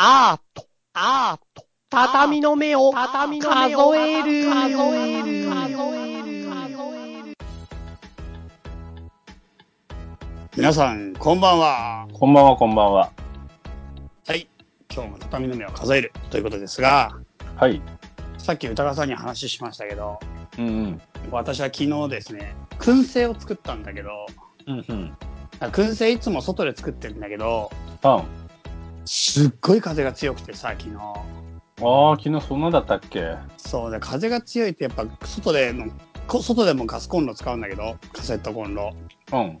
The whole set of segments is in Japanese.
アート、アート、畳の目を、畳の目を数える、数える、数える、皆さん、こんばんは。こんばんは、こんばんは。はい。今日も畳の目を数えるということですが、はい。さっき歌川さんに話しましたけど、うんうん。私は昨日ですね、燻製を作ったんだけど、うんうん。燻製いつも外で作ってるんだけど、パン。すっごい風が強くてさ、昨日。ああ、昨日そんなだったっけ？そうで、風が強いってやっぱ外での、こ外でもガスコンロ使うんだけど、カセットコンロ。うん。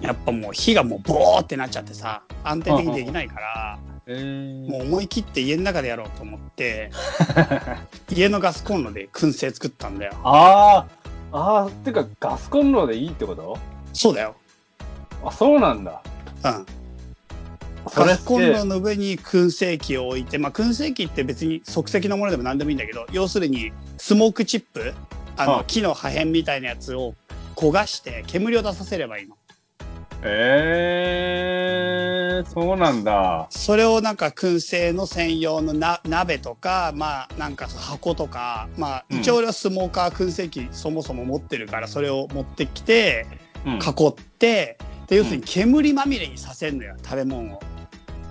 やっぱもう火がもうボーってなっちゃってさ、安定的にできないから、えー、もう思い切って家の中でやろうと思って、家のガスコンロで燻製作ったんだよ。ああ、ああ、てかガスコンロでいいってこと？そうだよ。あ、そうなんだ。うん。それってガスコンロの上に燻製機を置いて、まあ燻製機って別に即席のものでも何でもいいんだけど、要するにスモークチップ、あの、うん木の破片みたいなやつを焦がして煙を出させればいいの。えー、そうなんだ。それをなんか燻製の専用のな鍋とか、まあなんか箱とか、まあうん一応俺はスモーカー燻製機そもそも持ってるからそれを持ってきてうん。囲って、で要するに煙まみれにさせんのよ食べ物を。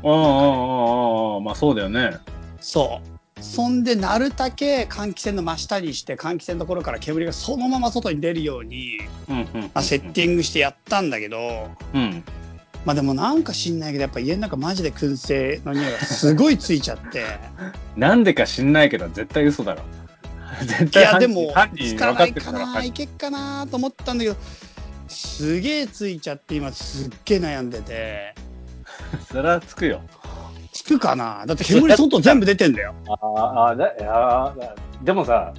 うんうんうんうんうん。まあそうだよね。そう。そんでなるだけ換気扇の真下にして換気扇のところから煙がそのまま外に出るように、うんうん、うん。まあ、セッティングしてやったんだけど、うん。まあでもなんか知んないけどやっぱ家の中マジで燻製の匂いがすごいついちゃって。なんでか知んないけど、絶対嘘だろ。絶い対犯人やでもつかないかな、いけっかなと思ったんだけどすげえついちゃって今すっげえ悩んでてそれはつくよ。つくかな？だって煙外全部出てんだよああ、だ、いやーでもさ、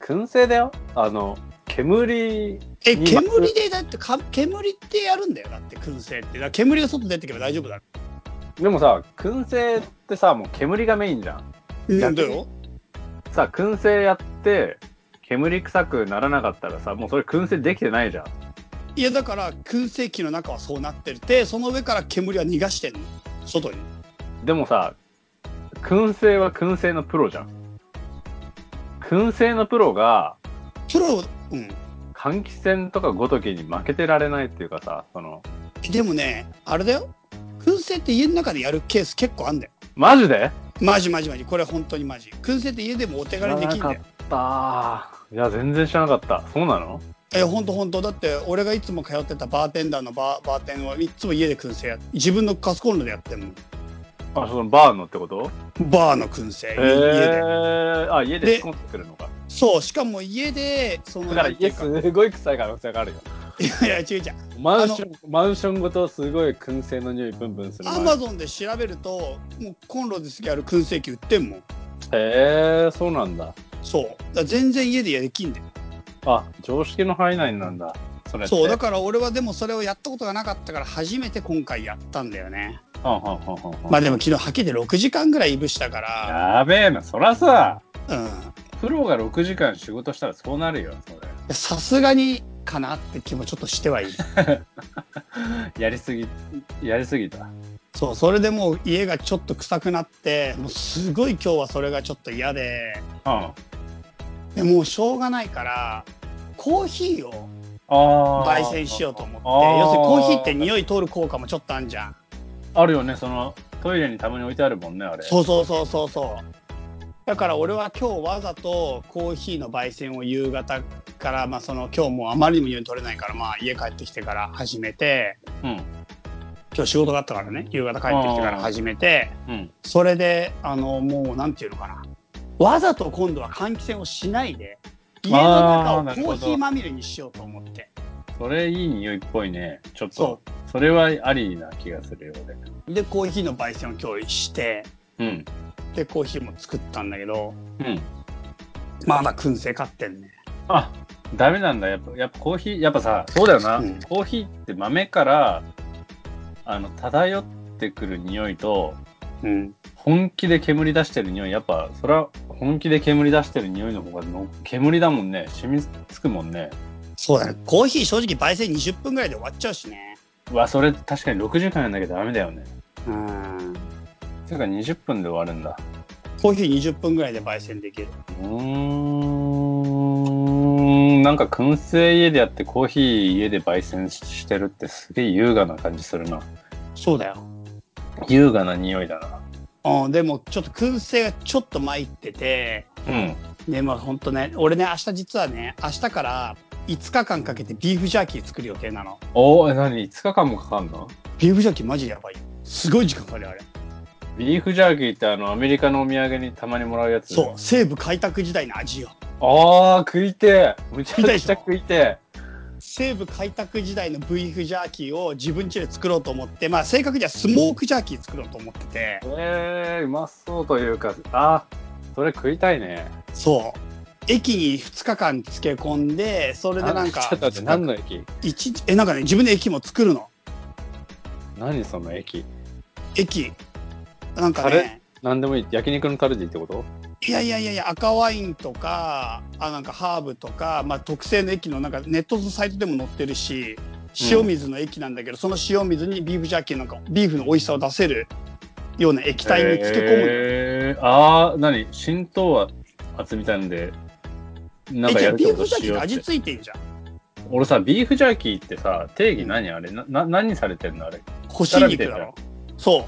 燻製だよ。あの、煙、え今煙でだってか煙ってやるんだよだって燻製ってだ煙が外出てけば大丈夫だでもさ、燻製ってさ、もう煙がメインじゃん。なんだよさ、燻製やって、煙臭くならなかったらさ、もうそれ燻製できてないじゃん。いやだから燻製機の中はそうなってる。てその上から煙は逃がしてんの。外に。でもさ、燻製は燻製のプロじゃん。燻製のプロが、プロうん。換気扇とかごときに負けてられないっていうかさ、その、でもねあれだよ。燻製って家の中でやるケース結構あんだよ。マジで？マジマジマジ。これ本当にマジ。燻製って家でもお手軽にできんだよ。ああ、いや、全然知らなかった。そうなの？え本当本当だって俺がいつも通ってたバーテンダーのバーバーテンはいつも家で燻製や自分のガスコンロでやってんのあ、そのバーのってこと？バーの燻製、へ家でえ。あ、家でで仕込んでくるのか。そうしかも家でそのだから家すごい臭い可能性があるよ。いやいや違う違うマンション、マンションごとすごい燻製の匂いプンプンする。アマゾンで調べるともうコンロですやる燻製機売ってんもんへえ、そうなんだ。そうだ全然家でできんだよあ、常識の範囲内なんだ。それ。そうだから俺はでもそれをやったことがなかったから初めて今回やったんだよねはんはんはんはんはんまあでも昨日はっきり6時間ぐらいいぶしたからやべえな、そらさ、うんプロが6時間仕事したらそうなるよ、それ。さすがにかなって気もちょっとしてはいる やりすぎ、やりすぎた。そうそれでもう家がちょっと臭くなってもうすごい今日はそれがちょっと嫌でうん。でもうしょうがないからコーヒーを。焙煎しようと思って要するにコーヒーって匂い通る効果もちょっとあんじゃんあるよね、その、トイレにたまに置いてあるもんね、あれ。そうそうそうそうそうだから俺は今日わざとコーヒーの焙煎を夕方からまあその今日もうあまりにも匂い取れないからまあ家帰ってきてから始めてうん。今日仕事があったからね夕方帰ってきてから始めてうん。それであのもうなんていうのかなわざと今度は換気扇をしないで家の中をコーヒーまみれにしようと思ってそれいい匂いっぽいね。ちょっとそ。それはありな気がするよ、うでコーヒーの焙煎を今日して俺。うん。でコーヒーも作ったんだけどうん。まだ燻製買ってんねあ、ダメなんだ。やっぱ、やっぱコーヒー、やっぱさ、そうだよな。うんコーヒーって豆から、あの、漂ってくる匂いと、うん本気で煙出してる匂い、やっぱ、それは本気で煙出してる匂いの方がの、煙だもんね。染みつくもんね。そうだねコーヒー正直焙煎20分ぐらいで終わっちゃうしねうわ、それ確かに6時間やんなきゃダメだよね。うんてか20分で終わるんだ。コーヒー20分ぐらいで焙煎できる。うーん。なんか燻製家でやってコーヒー家で焙煎してるってすげえ優雅な感じするな。そうだよ。優雅な匂いだな。うん、でもちょっと燻製がちょっと参ってて、うん。ね、まあほんとね、俺ね、明日実はね、明日から5日間かけてビーフジャーキー作る予定なの。おー、え、何 ?5 日間もかかんの？ビーフジャーキーマジやばいよ。すごい時間かかるよあれ。ビーフジャーキーってあのアメリカのお土産にたまにもらうやつそう、西部開拓時代の味よ。ああ食いてえむちゃくちゃ食いて西部開拓時代のビーフジャーキーを自分家で作ろうと思って、まあ正確にはスモークジャーキー作ろうと思ってて。え、えー、うまそうというかあーそれ食いたいね。そう。駅に2日間漬け込んで、それでなんか、ちょっと待って何の駅？え、なんかね、自分で駅も作るの。何その駅？駅。なんかタね、何でもいい。焼肉のタレでいいってこと？いやいやいやいや、赤ワインとか、あなんかハーブとか、まあ、特製の駅のなんかネットのサイトでも載ってるし、塩水の液なんだけど、その塩水にビーフジャーキーなんかビーフの美味しさを出せるような液体に漬け込むのよ。えー、ああ何？浸透圧みたいなんでなんかえじゃあビーやるってこと？フジャーキーって味しようって。付いてんじゃん。俺さビーフジャーキーってさ定義何？あれ？なな何されてんの？あれ？干し肉だろ。そ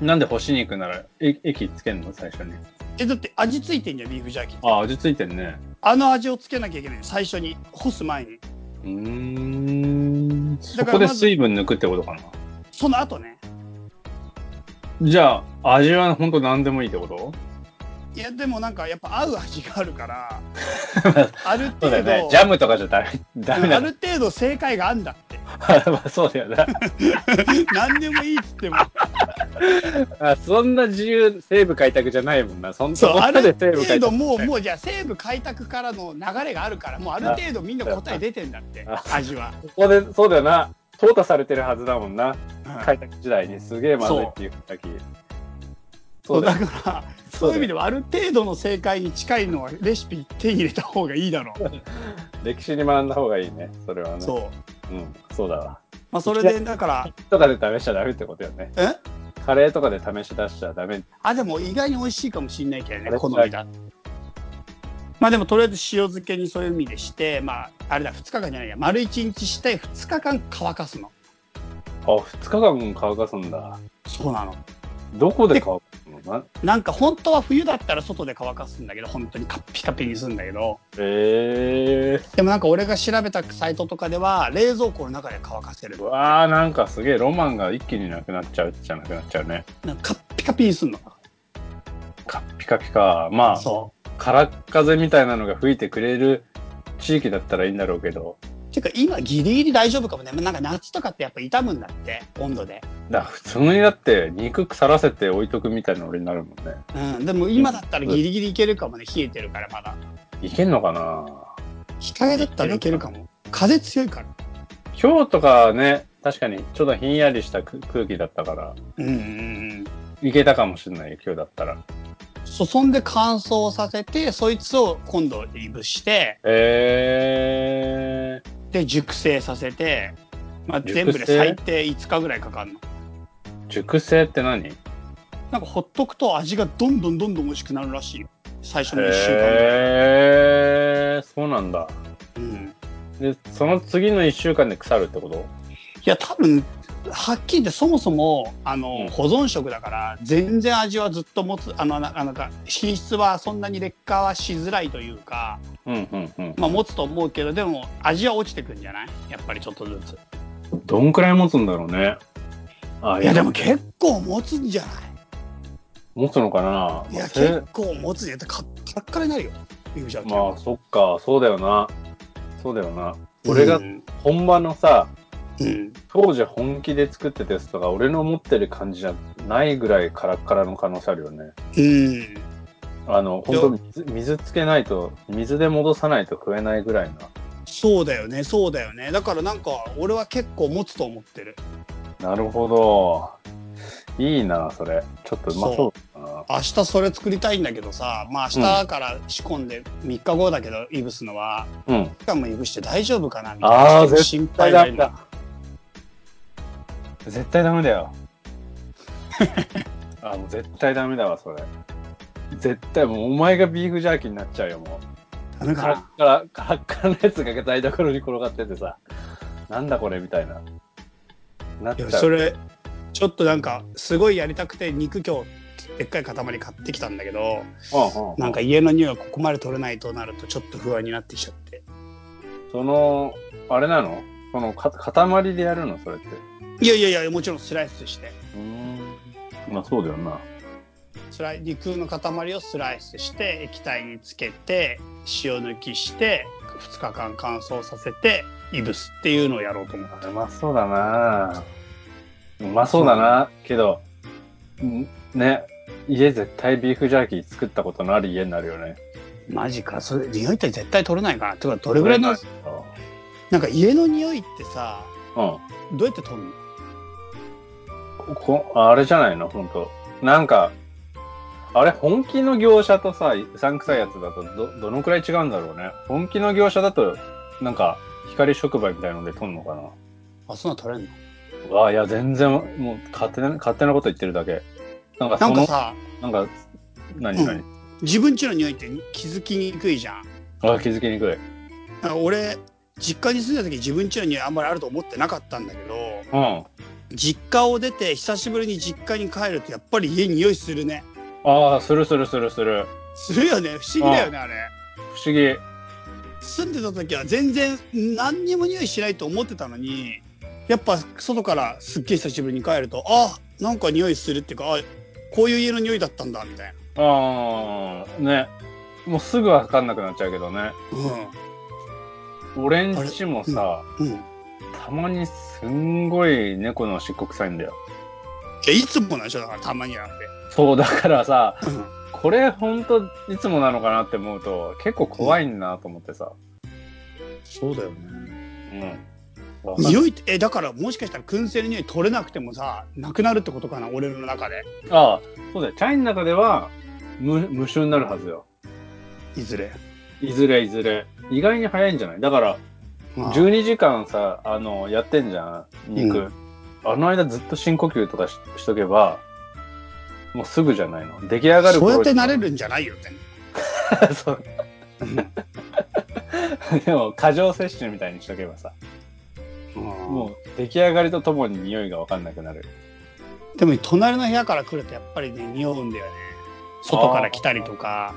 う。なんで干し肉ならえ液つけんの？最初にえ、だって味付いてんじゃん、ビーフジャーキーって。あ味ついてんねあの味をつけなきゃいけないの最初に、干す前に。うーんそこで水分抜くってことかなその後ね。じゃあ味は本当何でもいいってこと？いや、でもなんかやっぱ合う味があるから、ある程度、ねジャムとかじゃダメダメだある程度正解があんだって。まあそうだよな。何でもいいっつっても。あそんな自由西部開拓じゃないもんな。そんそう、こある程度もう、もうじゃあ西部開拓からの流れがあるから、もうある程度みんな答え出てんだってあ、味は。ここでそうだよな。淘汰されてるはずだもんな。うん。開拓時代に。すげえまずいっていうだけそうだよ。から、そういう意味ではある程度の正解に近いのはレシピ手に入れた方がいいだろう。歴史に学んだ方がいいね。それはね。そう。うんそうだわ。まあそれで、だから、とかで試しちゃダメってことよね。え？カレーとかで試し出しちゃダメ。あ、でも意外に美味しいかもしんないけどね、好みだ。まあでもとりあえず塩漬けにそういう意味でして、まああれだ、2日間じゃないや、丸1日して2日間乾かすの。あ2日間乾かすんだ。そうなの。どこで乾かすのな？なんか本当は冬だったら外で乾かすんだけど、本当にカッピカピにするんだけど、えでもなんか俺が調べたサイトとかでは冷蔵庫の中で乾かせるー、。わあなんかすげえロマンが一気になくなっちゃうじゃなくなっちゃうねなんかカッピカピにするの。カッピカピかまあそ空っ風みたいなのが吹いてくれる地域だったらいいんだろうけどう。てか今ギリギリ大丈夫かもね。なんか夏とかってやっぱ傷むんだって、温度で。だ普通にだって肉腐らせて置いとくみたいなの俺になるもんねうん。でも今だったらギリギリいけるかもね。冷えてるからまだ。いけんのかな？日陰だったらいけるかも。風強いから。今日とかね確かにちょっとひんやりした空空気だったからうんうんうん。いけたかもしれないよ今日だったらそそんで乾燥させて、そいつを今度いぶして、えで熟成させて、まあ、全部で最低5日ぐらいかかるの。ー、熟成って何？なんかほっとくと味がどんどんどんどん美味しくなるらしいよ。最初の1週間ぐらい。へえそうなんだうん。でその次の1週間で腐るってこと？いや、多分、はっきり言ってそもそも、あの、うん保存食だから、全然味はずっと持つ、あの、ななんか、品質はそんなに劣化はしづらいというか、うんうんうんまあ持つと思うけど、でも味は落ちてくんじゃない？やっぱりちょっとずつ。どんくらい持つんだろうねあいや、でも結構持つんじゃない？持つのかな？いや、せ結構持つんじゃないカラッカラになるよ。まあそっかそうだよなそうだよな俺がうん。本場のさうん。当時本気で作ってたやつとか俺の持ってる感じじゃないぐらいカラッカラの可能性あるよね。うん。あの本当水水つけないと水で戻さないと食えないぐらいそうだよね、そうだよね。だからなんか、俺は結構持つと思ってる。ななるほど。いいなそれ。ちょっとうまそうだな。明日それ作りたいんだけどさ、まあ明日から仕込んで3日後だけど、いぶすのは、うん。期間もいぶして大丈夫かなみたいな。あ心配だ絶対ダメだ絶対ダメだよ あ、もう絶対ダメだわ、それ。絶対もうお前がビーフジャーキーになっちゃうよ、もう。ダメかカラッなカラ、カラのやつが台所に転がっててさ、なんだこれみたいな。なっいちゃう。やそれちょっとなんかすごいやりたくて肉今日でっかい塊買ってきたんだけどうんうんなんか家の匂いをここまで取れないとなるとちょっと不安になってきちゃってその、あれなの？そのか、塊でやるの？それって。いやいやいやもちろんスライスして。うん。まあそうだよな。スライ肉の塊をスライスして液体につけて塩抜きして2日間乾燥させていぶすっていうのをやろうと思ってうまそうだな。うまそうだな、けど、んね、家絶対ビーフジャーキー作ったことのある家になるよね。マジか。それ匂いって絶対取れないかな。ってかどれぐらいのなんか家の匂いってさうん。どうやって取るの？こあれじゃないの？本当なんか、あれ本気の業者とさ、うさんくさいやつだとど、どのくらい違うんだろうね。本気の業者だと、なんか、光触媒みたいので撮んのかな？あそんなの取れんの？うわあ、いや、全然、もう、勝手な、勝手なこと言ってるだけ。なんか、その、なんかさなんか、何何、自分家の匂いって気づきにくいじゃんあ、気づきにくい。俺実家に住んだ時自分家の匂いあんまりあると思ってなかったんだけどうん。実家を出て久しぶりに実家に帰るとやっぱり家匂いするね。ああ、するするするする。するよね。不思議だよねあれ。不思議。住んでた時は全然何にも匂いしないと思ってたのにやっぱ外からすっげえ久しぶりに帰るとあなんか匂いするっていうかあこういう家の匂いだったんだみたいああ、ね。もうすぐわかんなくなっちゃうけどね。な俺んちもさ、うん。うんたまにすんごい猫の漆黒臭いんだよ。いやいつもなんでしょだからたまになんて、そう、だからさ、うんこれほんといつもなのかなって思うと結構怖いんなと思ってさ。そうだよねうん。わかん匂いってえだからもしかしたら燻製の匂い取れなくてもさなくなるってことかな俺の中でああ、そうだよ。チャイの中では無無臭になるはずよ。いずれいずれいずれ。意外に早いんじゃない？だから、まあ12時間さ、あの、やってんじゃん、肉。うんあの間ずっと深呼吸とかししとけば、もうすぐじゃないの。出来上がるそうやってになれるんじゃないよって そう。でも、過剰摂取みたいにしとけばさ、ももう出来上がりとともに匂いがわかんなくなる。うでも隣の部屋から来るとやっぱりね匂うんだよね外から来たりとか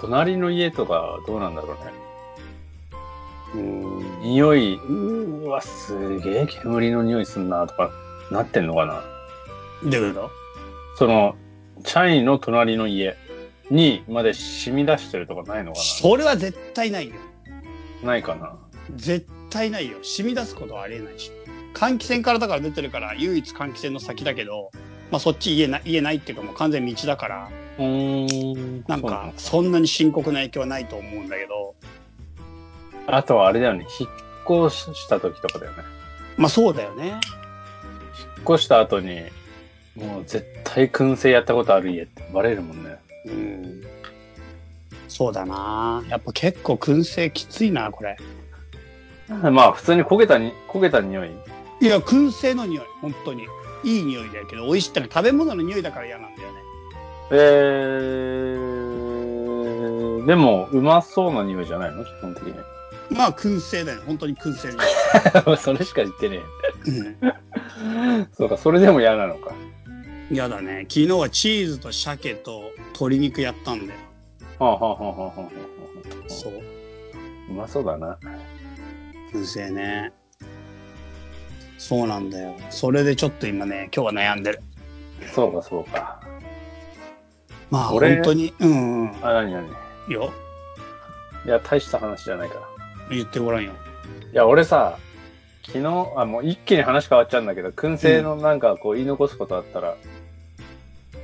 隣の家とかどうなんだろうね。うん。匂い、うーわ、すげえ煙の匂いすんなとかなってんのかな。どういうこその、チャイの隣の家にまで染み出してるとかないのとかそれは絶対ないよ。なないかな？絶対ないよ。染み出すことはありえないし。換気扇からだから出てるから唯一換気扇の先だけどまあそっち家な家ないっていうかもう完全道だから。うーん。なんかそんなに深刻な影響はないと思うんだけどあとはあれだよね。引っ越した時とかだよね。まあそうだよね引っ越した後に、もう絶対燻製やったことある家ってバレるもんね。うんそうだなやっぱ結構燻製きついなこれまあ普通に焦げたに、焦げた匂い。いや燻製の匂い本当にいい匂いだけど美味しいってのは食べ物の匂いだから嫌なんだよねえー、でもうまそうな匂いじゃないの？基本的に。まあ燻製だよ本当に燻製 それしか言ってねえ。そうか、それでも嫌なのか。嫌だね昨日はチーズと鮭と鶏肉やったんだよはあはあはあはあはあはあ。そううまそうだな。燻製ねそうなんだよそれでちょっと今ね今日は悩んでるそうか、そうか。まあ俺本当にうんうんあ、なになによいや、大した話じゃないから。言ってごらんよいや、俺さ、昨日、あ、もう一気に話変わっちゃうんだけど、燻製のなんかこう言い残すことあったら、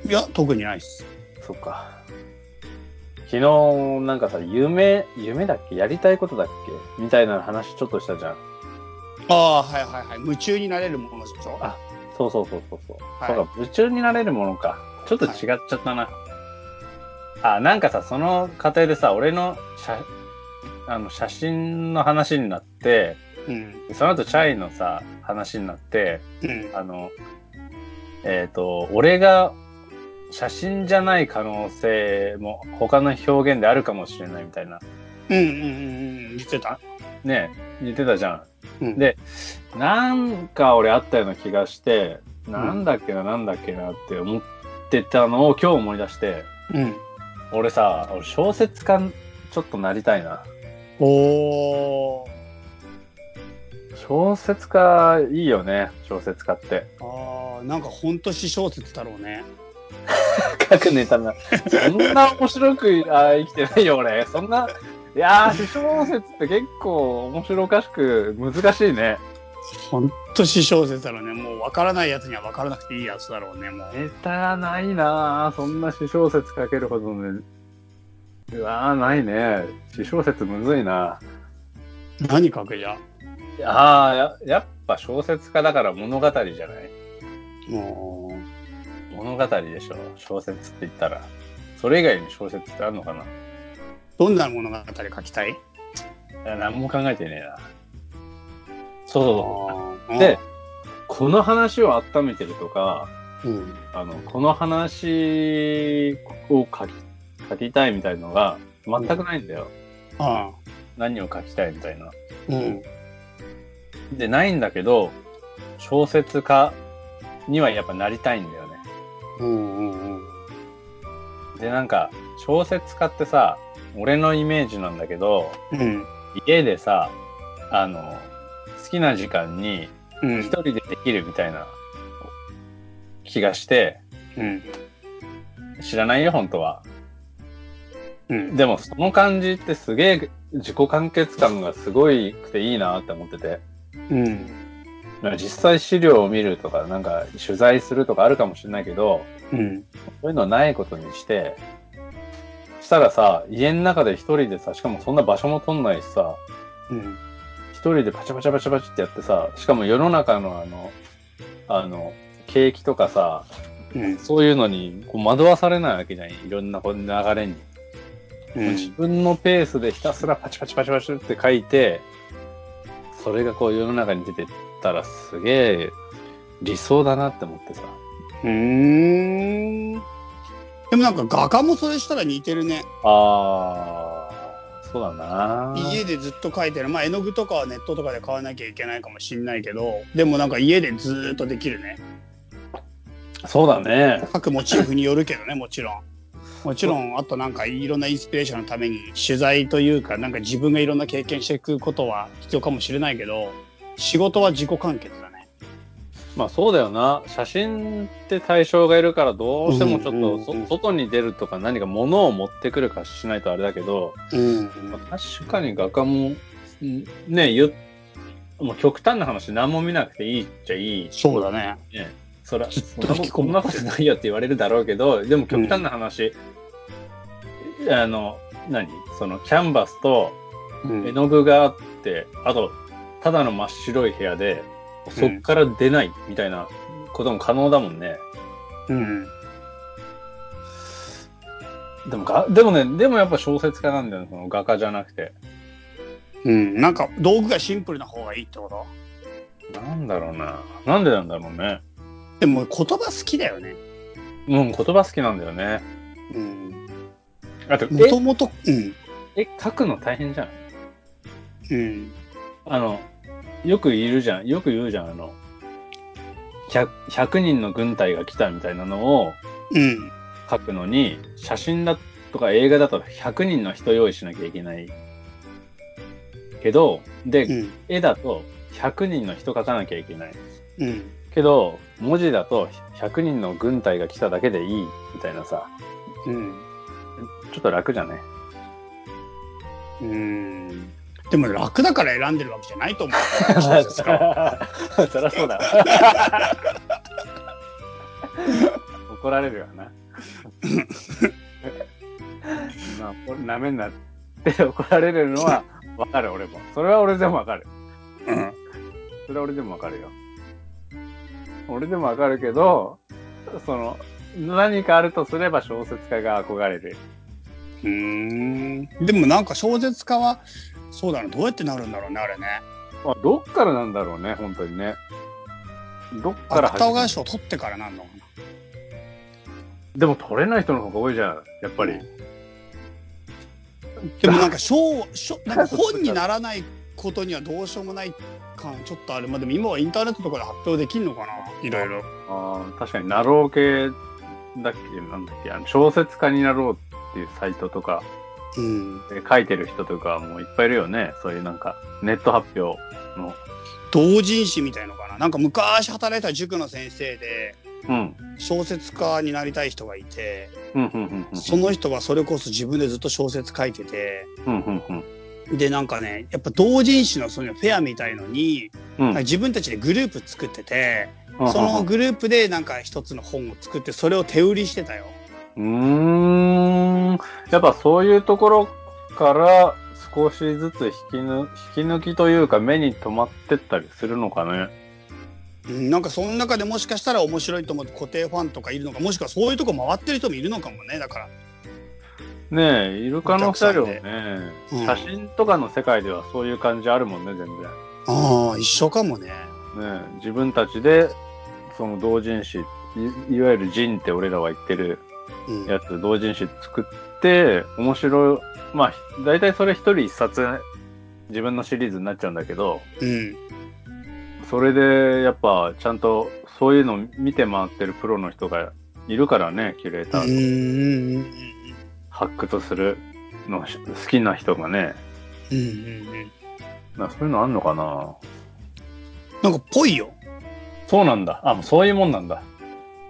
いや特にないっすそっか。昨日、なんかさ、夢、夢だっけ？やりたいことだっけ？みたいな話ちょっとしたじゃん。ああはいはいはい夢中になれるものでしょ？あそうそうそうそうそう。はいそうか、夢中になれるものか。ちょっと違っちゃったな。あ、なんかさ、その過程でさ、俺の写、あの、写真の話になって、うんその後チャイのさ、話になって、うんあの、えっ、と、俺が写真じゃない可能性も他の表現であるかもしれないみたいな。うんうんうんうん。言ってた？ね、言ってたじゃん。うんで、なんか俺あったような気がして、なんだっけな、なんだっけなって思ってたのを今日思い出して、うん。俺さ、俺小説家ちょっとなりたいな。おー。小説家いいよね、小説家って。あー、なんか本当詩小説だろうね。書くネタな。そんな面白くあ生きてないよ、俺。そんな、いやー、詩小説って結構面白おかしく難しいね。本当詩小説だろうね。もう分からないやつには分からなくていいやつだろうね、もう。ネタないなぁ。そんな詩小説書けるほどね。うわー、ないね。詩小説むずいな。何書くじゃああ、や、やっぱ小説家だから物語じゃない？も物語でしょ。小説って言ったら。それ以外に小説ってあるのかな？う、どんな物語書きたい？いや、何も考えてねえな。そうそうそう。でで、、この話を温めてるとか、うん。あの、この話を書き、書きたいみたいのが全くないんだよ。あ何を書きたいみたいな。あ、うん。で、ないんだけど、小説家にはやっぱなりたいんだよね。うんうんうん。で、なんか、小説家ってさ、俺のイメージなんだけど、うん。家でさ、あの、好きな時間にうん一人でできるみたいな気がして、うん。知らないよ、本当は。うん。でも、その感じってすげえ自己完結感がすごいくていいなって思ってて。うん。実際資料を見るとか、なんか取材するとかあるかもしれないけど、うん。そういうのないことにして、したらさ、家の中で一人でさ、しかもそんな場所も取んないしさ、うん。一人でパチャパチャパチャパチってやってさ、しかも世の中のあの、あの、景気とかさ、うん。そういうのにこう惑わされないわけじゃん。いろんなこう流れに。自分のペースでひたすらパチパチパチパチって書いて、それがこう世の中に出てったらすげえ理想だなって思ってさ。うん。でもなんか画家もそれしたら似てるね。あー、そうだな家でずっと描いてる。まあ絵の具とかはネットとかで買わなきゃいけないかもしんないけど、でもなんか家でずーっとできるね。そうだね。各モチーフによるけどね、もちろん。もちろん、あとなんかいろんなインスピレーションのために取材というか、なんか自分がいろんな経験していくことは必要かもしれないけど、仕事は自己完結だね。まあそうだよな。写真って対象がいるからどうしてもちょっとそ外に出るとか何か物を持ってくるかしないとあれだけど、うん。まあ確かに画家も、んね、言う、もう極端な話何も見なくていいっちゃいい。そうだね。ね。そら、そんなこんなことないよって言われるだろうけど、でも極端な話、あの、何？そのキャンバスとうん絵の具があって、あと、ただの真っ白い部屋で、そっから出ないみたいなことも可能だもんね。うん。でもが、でもね、でもやっぱ小説家なんだよね、その画家じゃなくて。うん。なんか道具がシンプルな方がいいってこと？なんだろうな。なんでなんだろうね。でも言葉好きだよね。うん、言葉好きなんだよね。うん。あと、もともと、うん。え、絵描くの大変じゃん。うん。あの、よくいるじゃん。よく言うじゃん。あの、100, 100人の軍隊が来たみたいなのをうん。描くのに、写真だとか映画だと100人の人用意しなきゃいけない。けど、で、うん。絵だと100人の人描かなきゃいけない。うん。けど、文字だと100人の軍隊が来ただけでいいみたいなさ、うん。ちょっと楽じゃねうん。でも楽だから選んでるわけじゃないと思う。そりゃそうだ。怒られるわな。まあ、これダメになって怒られるのはわかる、俺も。それは俺でもわかる。うん。それは俺でもわかるよ。俺でもわかるけど、その、何かあるとすれば小説家が憧れる。うーん。でもなんか小説家は、そうだな、どうやってなるんだろうね、あれね。まあ、どっからなんだろうね、本当にね。どっから芥川る？賞取ってからなんのかでも取れない人の方が多いじゃん、やっぱり。な。でもなんか賞、賞、なんか 本にならないことにはどうしようもない感ちょっとある。まあでも今はインターネットとかで発表できるのかな？いろいろ。ああ、確かに、なろう系だっけなんだっけ？あの小説家になろうっていうサイトとかうん。で書いてる人とかもいっぱいいるよね。そういうなんか、ネット発表の。同人誌みたいのかな？なんか昔働いた塾の先生でうん。小説家になりたい人がいて、うん、うん、うんうん。その人はそれこそ自分でずっと小説書いてて、うん、うん、うん。でなんかね、やっぱ同人誌のそういうフェアみたいのに、うん。自分たちでグループ作ってて、うんそのグループでなんか一つの本を作ってそれを手売りしてたよ。うーん。やっぱそういうところから少しずつ引き抜引き抜きというか目に留まってったりするのかね。うん、なんかその中でもしかしたら面白いと思って固定ファンとかいるのかもしくはそういうとこ回ってる人もいるのかもねだからねえ、いる可能性あるよねお客。写真とかの世界ではそういう感じあるもんね、全然。ああ一緒かもねねえ、自分たちで、その同人誌、いいわゆる人って俺らは言ってるうんやつ、同人誌作って、面白い、まあ、大体それ一人一冊、自分のシリーズになっちゃうんだけど、うんそれで、やっぱ、ちゃんと、そういうの見て回ってるプロの人がいるからね、キュレータうんうー。んうん発掘するの好きな人がね。うんうんうんなそういうのあんのかな？なんかぽいよそうなんだ。あ、もうそういうもんなんだ。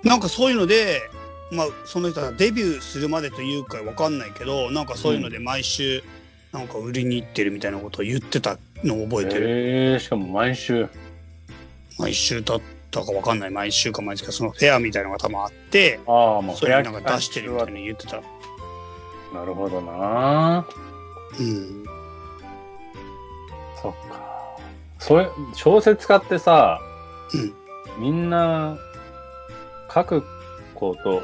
なんかそういうのでまあその人がデビューするまでというかわかんないけどなんかそういうので毎週なんか売りに行ってるみたいなことを言ってたのを覚えてる、へえしかも毎週。毎週だったかわかんない毎週か毎週かそのフェアみたいなのが多分あってああ、もうそれになんか出してるみたいなに言ってたなるほどな。うんそっか。そういう、小説家ってさ、うんみんな、書くこと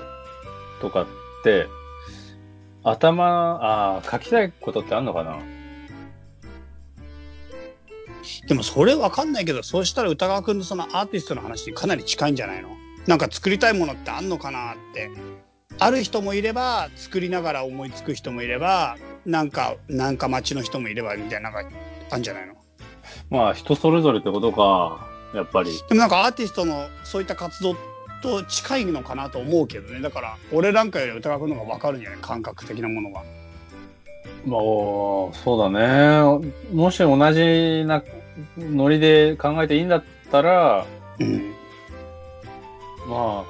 とかって、頭、ああ、書きたいことってあんのかな？でもそれわかんないけどそうしたら歌川くんのそのアーティストの話にかなり近いんじゃないの？なんか作りたいものってあんのかなってある人もいれば作りながら思いつく人もいればなんかなんか街の人もいればみたいななんかあんじゃないの？まあ、人それぞれってことか。やっぱり。でもなんかアーティストのそういった活動と近いのかなと思うけどねだから俺なんかより歌川くんの方が分かるんじゃない？感覚的なものが。まあ、そうだね。もし同じなノリで考えていいんだったら、うんま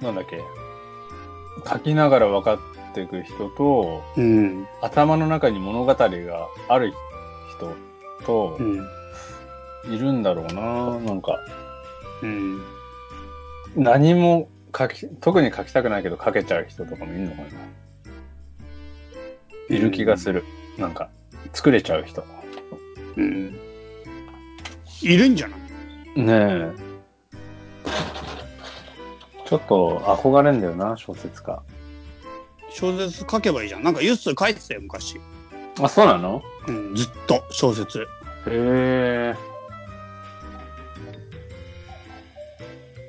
あ、なんだっけ？書きながら分かっていく人と、うん頭の中に物語がある人とう、んいるんだろうな。なんか、うん何も書き、特に書きたくないけど書けちゃう人とかもいるのかな。いる気がする。なんか、作れちゃう人。うんいるんじゃない？ねえ。ちょっと憧れんだよな、小説家。小説書けばいいじゃんなんかユッス書いてたよ昔。あ、そうなの？うん、ずっと小説。へえ。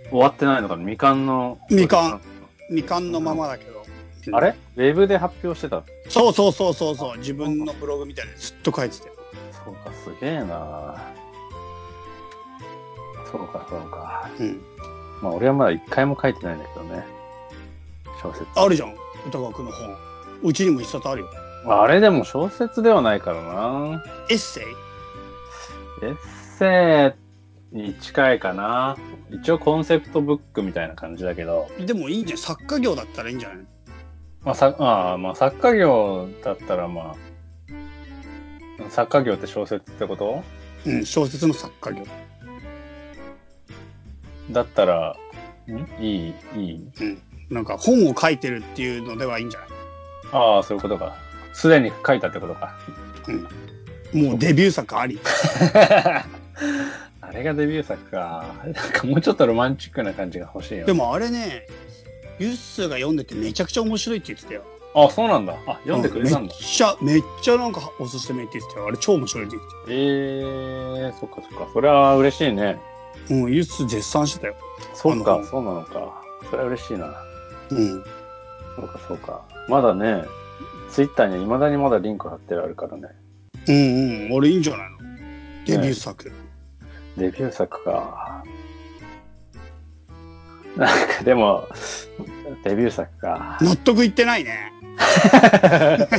終わってないのかな？未完の？未完。未完の？ままだけど。あれ？ウェブで発表してた？そうそうそうそうそう。自分のブログみたいにずっと書いてたよ。そうか、すげえなそうか、そうか。うん。まあ、俺はまだ一回も書いてないんだけどね。小説。あるじゃん。歌川くんの本。うちにも一冊あるよ。あれでも小説ではないからなエッセイ？エッセイに近いかな。一応コンセプトブックみたいな感じだけど、でもいいんじゃん。作家業だったらいいんじゃない？まあ、さああまあ作家業だったらまあ、作家業って小説ってこと？うん、小説の作家業。だったら、ん？いい、いい？なんか本を書いてるっていうのではいいんじゃない？ああ、そういうことか。すでに書いたってことか。もうデビュー作あり。あれがデビュー作か。なんかもうちょっとロマンチックな感じが欲しいよ。でもあれね、ユッスーが読んでてめちゃくちゃ面白いって言ってたよ。あ、そうなんだ。あ、読んでくれたんだめっ。ちゃ、めっちゃなんかおすすめって言ってたよ。あれ超面白いって言ってええー、そっかそっか。それは嬉しいね。うん、ユース絶賛してたよ。そうかそうなのか。それは嬉しいな。うん。そうか、そうか。まだね、ツイッターには未だにまだリンク貼ってあるからね。うんうん。俺いいんじゃないの？デビュー作。デビュー作か。なんかでも、デビュー作か。納得いってないね。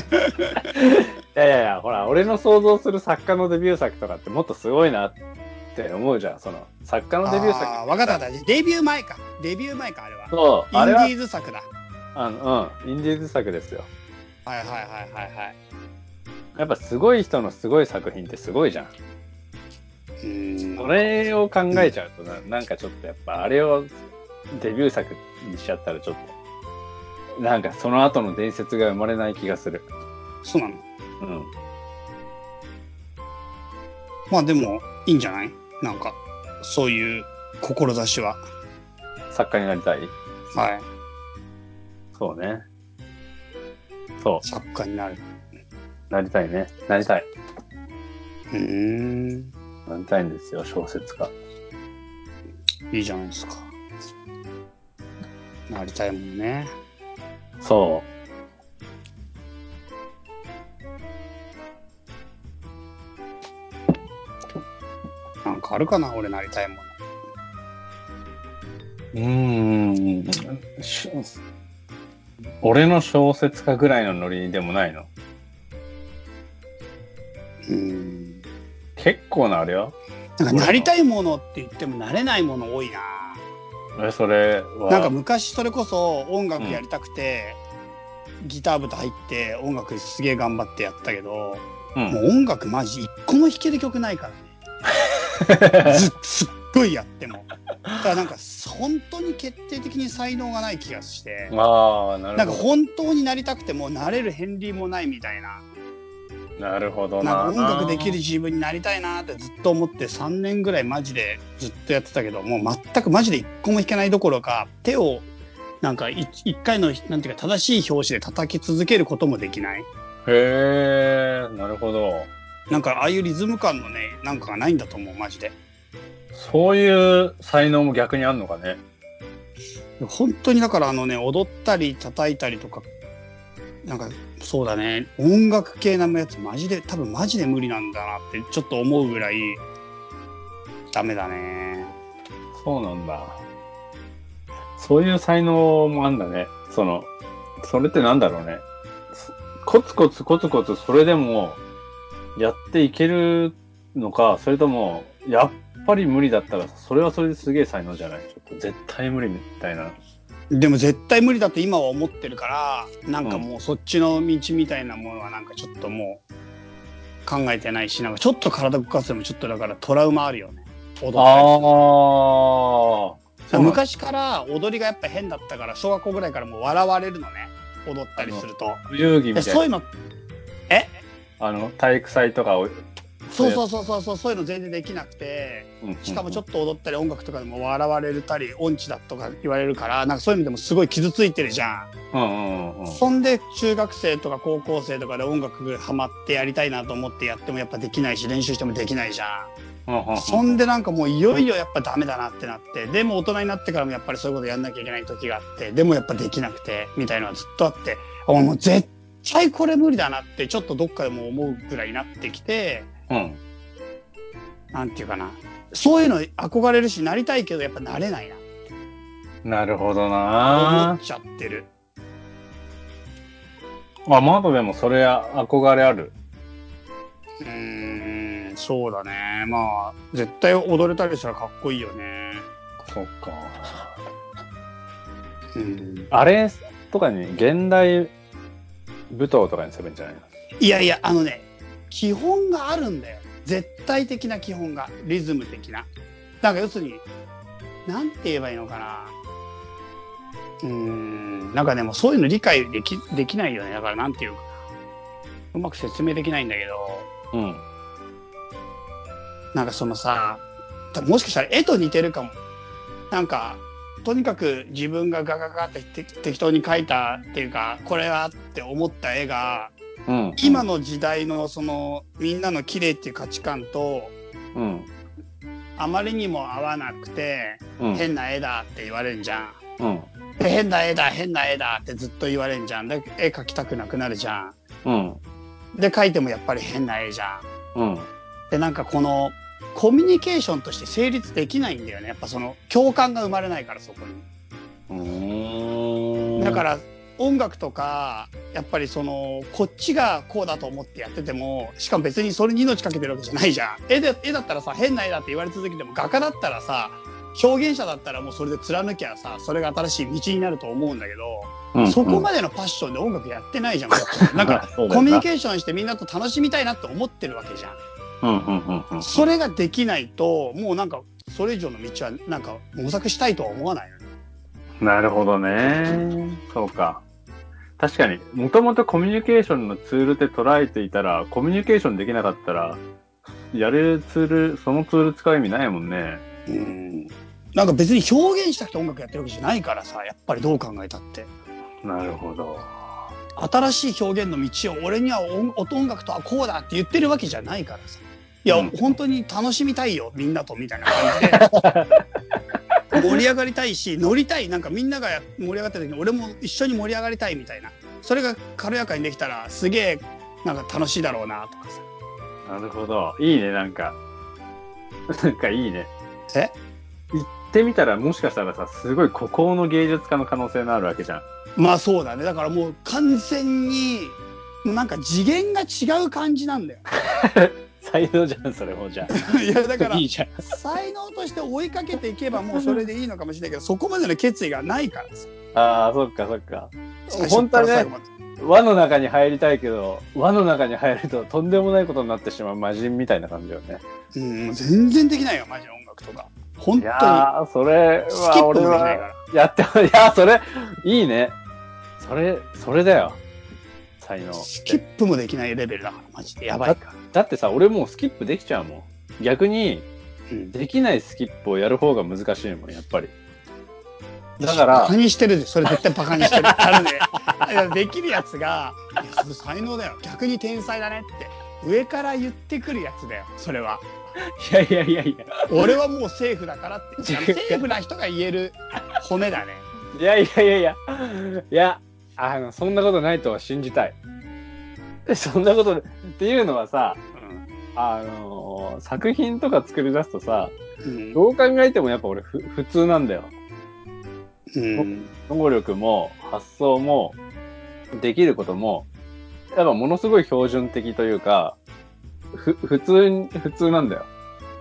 いやいやいや、ほら、俺の想像する作家のデビュー作とかってもっとすごいなって思うじゃん。その、作家のデビュー作。あーわかったわかった。デビュー前か。デビュー前か、あれは。そう、インディーズ作だ。あの、うん、インディーズ作ですよ。はいはいはいはいはい。やっぱすごい人のすごい作品ってすごいじゃん。うーん。それを考えちゃうとな、なんかちょっとやっぱあれをデビュー作にしちゃったらちょっと、なんかその後の伝説が生まれない気がする。そうなの。うん。まあでも、いいんじゃない？なんか、そういう志は。作家になりたい？はい。そうね。そ作家になる。う。なりたいね。なりたい。うーん。なりたいんですよ、小説家。いいじゃないですか。なりたいもんね。そかあるかな俺なりたいもの。う。うーん。し俺の小説家ぐらいのノリでもないの？うーん。結構なあれよ。なんかなりたいものって言ってもなれないもの多いな。え、それは？なんか昔それこそ音楽やりたくて、ギター部と入って音楽すげえ頑張ってやったけど、うんもう音楽マジ一個も弾ける曲ないからね。ずすっごいやっても。だからなんか本当に決定的に才能がない気がして。ああ、なるなんか。本当になりたくてもなれる片鱗もないみたいな。なるほどな。なんか音楽できる自分になりたいなってずっと思って3年ぐらいマジでずっとやってたけどもう全くマジで一個も弾けないどころか手をなんかい一回のなんていうか正しい拍子で叩き続けることもできないへえ、なるほど。なんかああいうリズム感のねなんかがないんだと思うマジでそういう才能も逆にあんのかね。本当にだからあのね踊ったり叩いたりとかなんかそうだね音楽系なやつマジで多分マジで無理なんだなってちょっと思うぐらいダメだねそうなんだ。そういう才能もあんだね。その、それってなんだろうね。すコツコツコツコツそれでもやっていけるのか、それとも、やっぱり無理だったら、それはそれですげえ才能じゃない？ちょっと絶対無理みたいな。でも絶対無理だって今は思ってるからなんかもうそっちの道みたいなものはなんかちょっともう考えてないしなんかちょっと体動かすのもちょっとだからトラウマあるよね踊ったりするああ。昔から踊りがやっぱ変だったから小学校ぐらいからもう笑われるのね踊ったりすると遊戯みたいな。でそういうのえ？あの、体育祭とかを。そうそうそうそうそうそういうの全然できなくてしかもちょっっと踊ったり音楽とかでも笑われたり音痴だとか言われるからなんかそういうのでもすごい傷ついてるじゃん。と。うんうんうん。そんで中学生とか高校生とかで音楽ハマってやりたいなと思ってやってもやっぱできないし練習してもできないじゃうんうんうんん。そんでなんかもういよいよやっぱダメだなってなってでも大人になってからもやっぱりそういうことやんなきゃいけない時があってでもやっぱできなくてみたいなのはずっとあってあもう絶対これ無理だなってちょっとどっかでも思うぐらいになってきてうん。なんていうかなそういうの憧れるしなりたいけどやっぱなれないななるほど思なっちゃってる。あ、まだでもそれ憧れある。うーんそうだねまあ絶対踊れたりしたらかっこいいよね。そっか。うんあれとかに現代舞踏とかにするんじゃないの？いやいやあのね基本があるんだよ。絶対的な基本がリズム的な。なんか要するになんて言えばいいのかな。うーんなんかでもそういうの理解できできないよね。だからなんていうか。なうまく説明できないんだけど。うん。なんかそのさもしかしたら絵と似てるかも。なんかとにかく自分がガガガってて適当に描いたっていうかこれはって思った絵がうん。今の時代のそのみんなの綺麗っていう価値観とうん。あまりにも合わなくて、うん。変な絵だって言われんじゃん。うん。で変な絵だ変な絵だってずっと言われんじゃん。で絵描きたくなくなるじゃん。うん。で描いてもやっぱり変な絵じゃん。うん。でなんかこのコミュニケーションとして成立できないんだよね。やっぱその共感が生まれないからそこに。だから音楽とかやっぱりそのこっちがこうだと思ってやっててもしかも別にそれに命かけてるわけじゃないじゃん絵で絵だったらさ変な絵だって言われ続けても画家だったらさ表現者だったらもうそれで貫きゃさそれが新しい道になると思うんだけど、うん、そこまでのパッションで音楽やってないじゃんなんか コミュニケーションしてみんなと楽しみたいなって思ってるわけじゃんうんうんうんうん。それができないともうなんかそれ以上の道はなんか模索したいとは思わないよねなるほどね。そうか。確かに、もともとコミュニケーションのツールって捉えていたら、コミュニケーションできなかったら、やれるツール、そのツール使う意味ないもんね。うんなんか別に表現したくて音楽やってるわけじゃないからさやっぱりどう考えたってなるほど。新しい表現の道を俺には音音楽とはこうだって言ってるわけじゃないからさいや、うん本当に楽しみたいよみんなとみたいな感じで 盛り上がりたいし乗りたいなんかみんなが盛り上がった時に俺も一緒に盛り上がりたいみたいなそれが軽やかにできたらすげえなんか楽しいだろうなとかさなるほど。いいね、なんか。なんかいいね。え？行ってみたら、もしかしたらさ、すごい孤高の芸術家の可能性のあるわけじゃん。まあそうだねだからもう完全になんか次元が違う感じなんだよ 才能じゃん、それもじゃ いやだからあ。いいじゃん。才能として追いかけていけばもうそれでいいのかもしれないけどそこまでの決意がないからさああ、そっかそっか。本当はね輪の中に入りたいけど、輪の中に入るととんでもないことになってしまう魔人みたいな感じよね。うん、全然できないよマジで音楽とか本い当にやー、それは俺はらやって、いやー、それ、いいね。それ、それだよ。才能。スキップもできないレベルだからマジでやばいから、だってさ、俺もうスキップできちゃうもん。逆に、うん、できないスキップをやる方が難しいもん、やっぱり。だかバらカ、にしてるでそれ絶対バカにしてるあのね できるやつが「いやそれ才能だよ逆に天才だね」って上から言ってくるやつだよそれはいやいやいやいや。俺はもうセーフだからってセーフな人が言える褒めだねいやいやいやいや。いや、あの、そんなことないとは信じたい。そんなこと、っていうのはさ、あの作品とか作り出すとさ、うんどう考えてもやっぱ俺ふ普通なんだよ。うん能力も発想もできることも、やっぱものすごい標準的というか、ふ、普通に、普通なんだよ。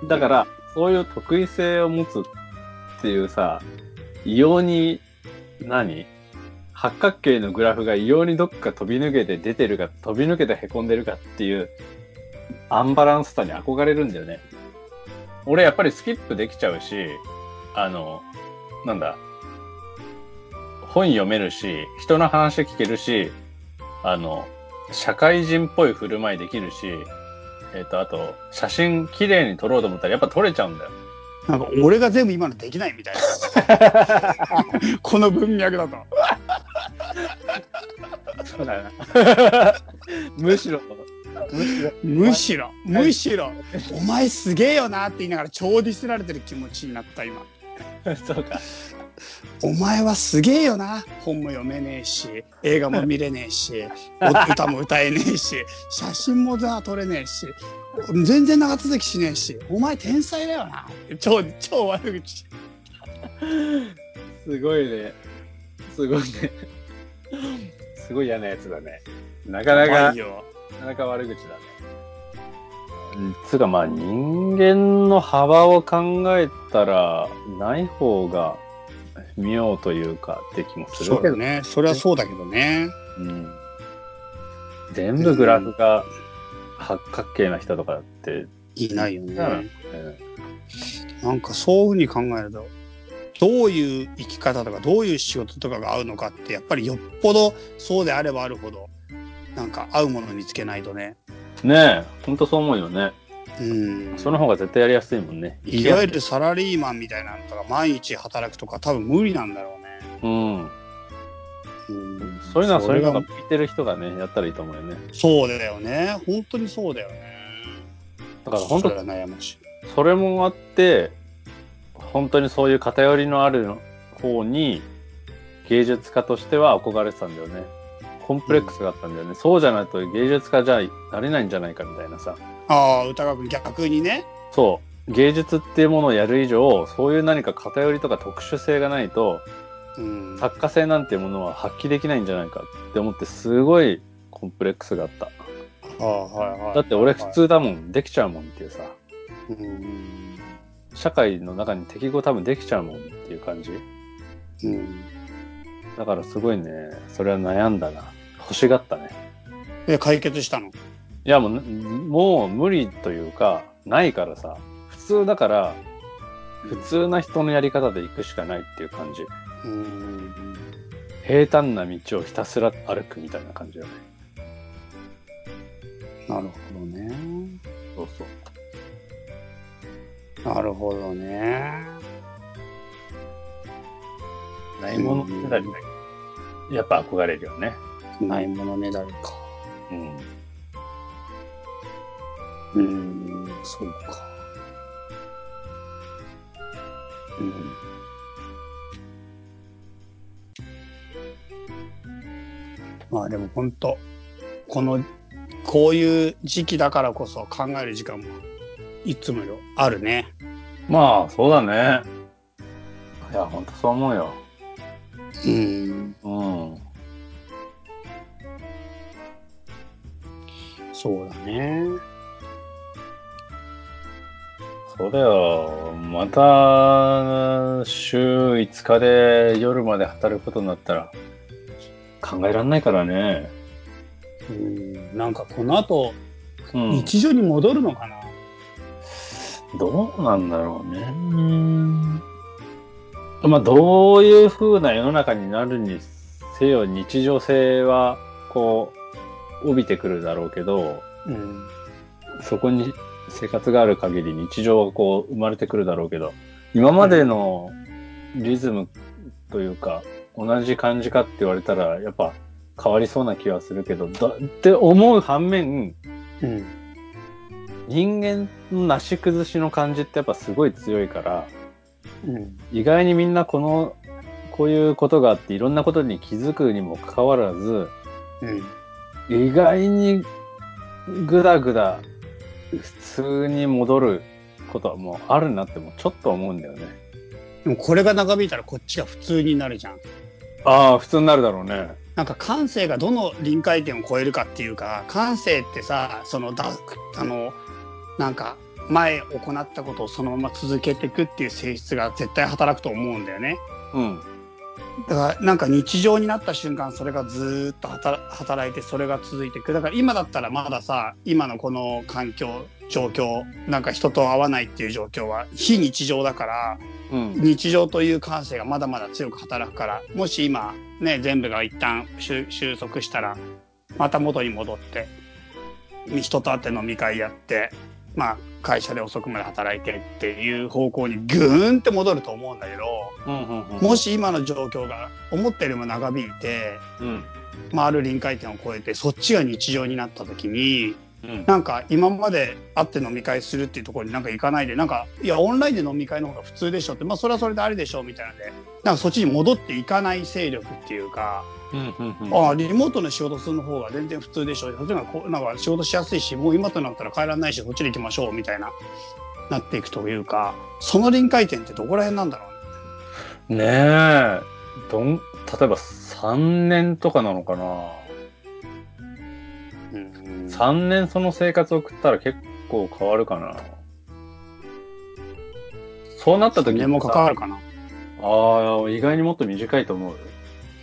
だから、そういう得意性を持つっていうさ、異様に、何？八角形のグラフが異様にどっか飛び抜けて出てるか、飛び抜けて凹んでるかっていう、アンバランスさに憧れるんだよね。俺やっぱりスキップできちゃうし、あの、なんだ、本読めるし、人の話聞けるし、あの、社会人っぽい振る舞いできるし、えっ、と、あと、写真綺麗に撮ろうと思ったらやっぱ撮れちゃうんだよ。なんか俺が全部今のできないみたいな。この文脈だと。そうだよな。むしろ、むしろ、むしろ。むしろ。お前すげえよなって言いながら超ディスられてる気持ちになった今。そうか。お前はすげえよな本も読めねえし映画も見れねえしお 歌も歌えねえし写真もさ撮れねえし全然長続きしねえしお前天才だよな超超悪口 すごいね。すごいね。すごい嫌なやつだね。なかなかなかなか悪口だね。つうかまあ人間の幅を考えたらない方が妙というかって気もする。けどね。それはそうだけどね。うん。全部グラフが八角形な人とかって、いないよね、うん。なんかそういうふうに考えるとどういう生き方とかどういう仕事とかが合うのかってやっぱりよっぽどそうであればあるほどなんか合うもの見つけないとね。ねえ、ほんとそう思うよね。うんその方が絶対やりやすいもんね。いわゆるサラリーマンみたいなのとか毎日働くとか多分無理なんだろうね。うん。うんそういうのはそういうのがが向いてる人がね、やったらいいと思うよね。そうだよね。本当にそうだよね。だから本当それは悩ましい。それもあって、本当にそういう偏りのある方に芸術家としては憧れてたんだよね。コンプレックスがあったんだよね。そうじゃないと芸術家じゃなれないんじゃないかみたいなさ。ああ、歌川くん逆にね。そう。芸術っていうものをやる以上、そういう何か偏りとか特殊性がないと、うん。作家性なんていうものは発揮できないんじゃないかって思って、すごいコンプレックスがあった。ああ、はいはい。だって俺普通だもん、できちゃうもんっていうさ。うん。社会の中に適合多分できちゃうもんっていう感じ。うん。だからすごいね、それは悩んだな。欲しがったね。で、解決したの？いやもう、もう無理というか、ないからさ。普通だから、普通な人のやり方で行くしかないっていう感じ。うん。平坦な道をひたすら歩くみたいな感じだね。なるほどね。そうそう。なるほどね。ないものねだりやっぱ憧れるよね。ないものねだりか。うん。うん、そうか。うん。まあでも本当この、こういう時期だからこそ考える時間もいつもよあるね。まあ、そうだね。いや、ほんとそう思うよ。うん。うん。そうだね。そうだよ。また、週5日で夜まで働くことになったら、考えられないからね。うん。なんかこの後、うん。日常に戻るのかな、どうなんだろうね。うんまあ、どういう風な世の中になるにせよ、日常性は、こう、帯びてくるだろうけど、うん。そこに生活がある限り日常がこう生まれてくるだろうけど、今までのリズムというか、同じ感じかって言われたら、やっぱ変わりそうな気はするけど、だって思う反面、うん。人間のなし崩しの感じってやっぱすごい強いから、うん。意外にみんなこの、こういうことがあっていろんなことに気づくにもかかわらず、うん。意外にぐだぐだ普通に戻ることはもうあるなってもうちょっと思うんだよね。でもこれが長引いたらこっちが普通になるじゃん。ああ、普通になるだろうね。なんか感性がどの臨界点を超えるかっていうか、感性ってさ、そのだ、あの、なんか、前行ったことをそのまま続けていくっていう性質が絶対働くと思うんだよね。うん。だからなんか日常になった瞬間それがずーっと働働いてそれが続いていく。だから今だったらまださ、今のこの環境、状況、なんか人と会わないっていう状況は非日常だから、うん。日常という感性がまだまだ強く働くから、もし今ね、全部が一旦収収束したら、また元に戻って、人と会って飲み会やって、まあ会社で遅くまで働いてっていう方向にぐーんって戻ると思うんだけど、うん。うん。うん。もし今の状況が思ったよりも長引いて、うん。まあある臨界点を超えて、そっちが日常になった時に、うん。なんか今まで会って飲み会するっていうところになんか行かないで、なんか、いや、オンラインで飲み会の方が普通でしょって、まあそれはそれでありでしょみたいなので、なんかそっちに戻っていかない勢力っていうか、うん。うん。ああ、リモートの仕事する方が全然普通でしょ。そっちのなんか仕事しやすいし、もう今となったら帰らないし、そっちで行きましょうみたいな、なっていくというか、その臨界点ってどこら辺なんだろうね。ねえ。どん、例えば3年とかなのかなうん。3年その生活を送ったら結構変わるかな。そうなった時年もさ関わるかな。ああ、意外にもっと短いと思うよ。